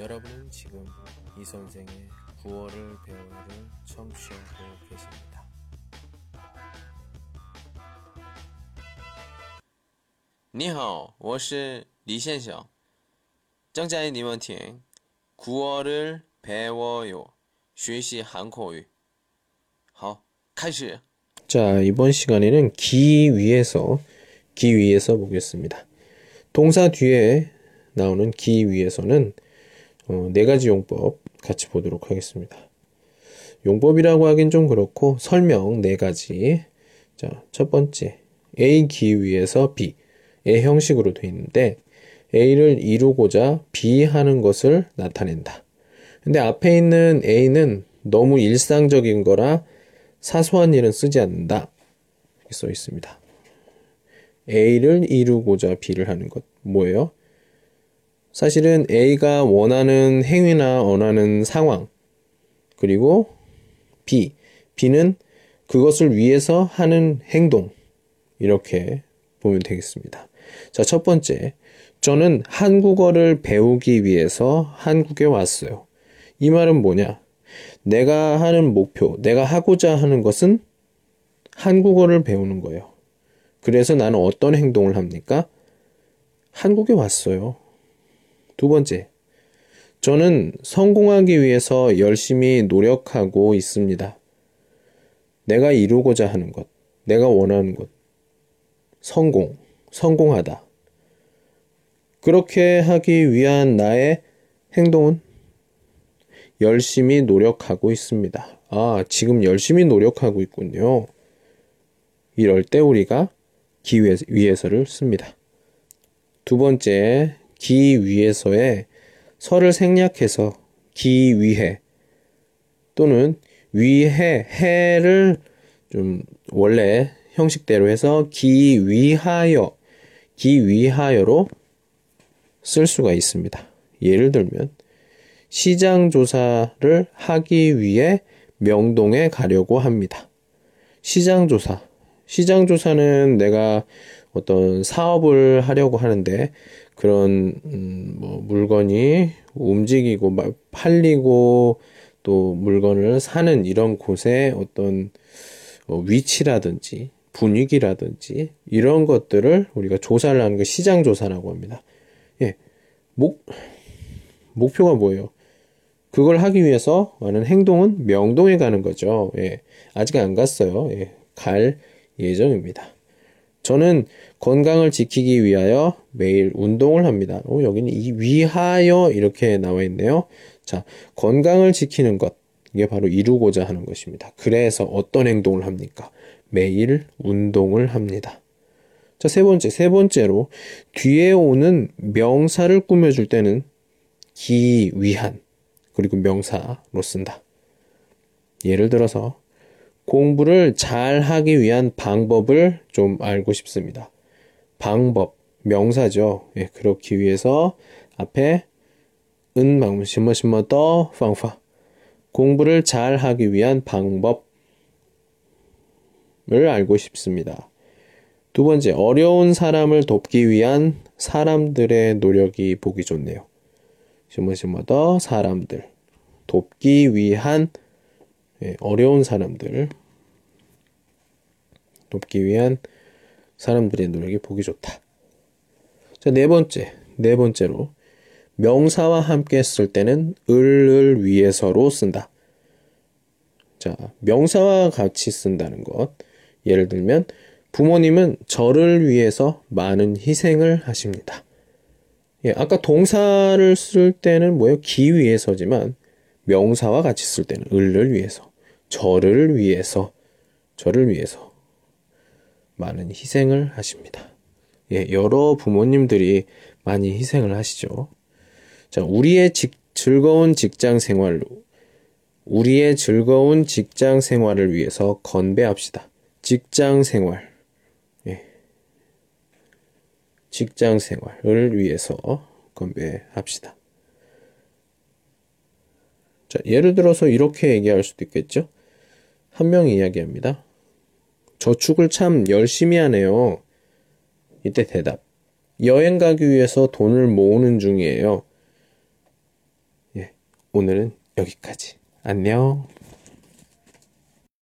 여러분은 지금 이 선생의 구월을 배우를 청취하고 계십니다. 你好，我是李先生。正在你们听古어를배워요学习韩国语。好，开始。 자, 이번 시간에는 기 위에서, 기 위에서 보겠습니다. 동사 뒤에 나오는 기 위에서는 어, 네 가지 용법 같이 보도록 하겠습니다. 용법이라고 하긴 좀 그렇고 설명 네 가지. 자, 첫 번째 A 기 위에서 B 의 형식으로 되어 있는데 A를 이루고자 B 하는 것을 나타낸다. 근데 앞에 있는 A는 너무 일상적인 거라 사소한 일은 쓰지 않는다. 이렇게 써 있습니다. A를 이루고자 B를 하는 것 뭐예요? 사실은 A가 원하는 행위나 원하는 상황 그리고 B, B는 그것을 위해서 하는 행동 이렇게 보면 되겠습니다. 자, 첫 번째. 저는 한국어를 배우기 위해서 한국에 왔어요. 이 말은 뭐냐? 내가 하는 목표, 내가 하고자 하는 것은 한국어를 배우는 거예요. 그래서 나는 어떤 행동을 합니까? 한국에 왔어요. 두 번째. 저는 성공하기 위해서 열심히 노력하고 있습니다. 내가 이루고자 하는 것, 내가 원하는 것. 성공, 성공하다. 그렇게 하기 위한 나의 행동은 열심히 노력하고 있습니다. 아, 지금 열심히 노력하고 있군요. 이럴 때 우리가 기 위에서를 씁니다. 두 번째, 기 위에서의 설을 생략해서 기 위해 또는 위해 해를 좀 원래 형식대로 해서 기 위하여 기 위하여로 쓸 수가 있습니다. 예를 들면 시장 조사를 하기 위해 명동에 가려고 합니다. 시장 조사. 시장 조사는 내가 어떤 사업을 하려고 하는데 그런 음, 뭐 물건이 움직이고 팔리고 또 물건을 사는 이런 곳에 어떤 어, 위치라든지 분위기라든지 이런 것들을 우리가 조사를 하는 거 시장 조사라고 합니다. 예. 목 목표가 뭐예요? 그걸 하기 위해서 하는 행동은 명동에 가는 거죠. 예. 아직 안 갔어요. 예. 갈 예정입니다. 저는 건강을 지키기 위하여 매일 운동을 합니다. 어, 여기는 이 위하여 이렇게 나와 있네요. 자, 건강을 지키는 것. 이게 바로 이루고자 하는 것입니다. 그래서 어떤 행동을 합니까? 매일 운동을 합니다. 자, 세 번째, 세 번째로 뒤에 오는 명사를 꾸며줄 때는 기 위한 그리고 명사로 쓴다. 예를 들어서 공부를 잘 하기 위한 방법을 좀 알고 싶습니다. 방법, 명사죠. 예, 그렇기 위해서 앞에 은 방문 심어 심어 더 방파 공부를 잘 하기 위한 방법을 알고 싶습니다. 두 번째, 어려운 사람을 돕기 위한 사람들의 노력이 보기 좋네요. 심어 심어 더 사람들 돕기 위한 예, 어려운 사람들 돕기 위한 사람들의 노력이 보기 좋다. 자, 네 번째. 네 번째로 명사와 함께 쓸 때는 을을 위해서로 쓴다. 자, 명사와 같이 쓴다는 것. 예를 들면 부모님은 저를 위해서 많은 희생을 하십니다. 예, 아까 동사를 쓸 때는 뭐예요? 기 위해서지만 명사와 같이 쓸 때는 을을 위해서, 저를 위해서, 저를 위해서 많은 희생을 하십니다. 예, 여러 부모님들이 많이 희생을 하시죠. 자, 우리의 직, 즐거운 직장 생활로, 우리의 즐거운 직장 생활을 위해서 건배합시다. 직장 생활. 예. 직장 생활을 위해서 건배합시다. 자, 예를 들어서 이렇게 얘기할 수도 있겠죠? 한 명이 이야기합니다. 저축을 참 열심히 하네요. 이때 대답. 여행 가기 위해서 돈을 모으는 중이에요. 오늘은 여기까지. 안녕.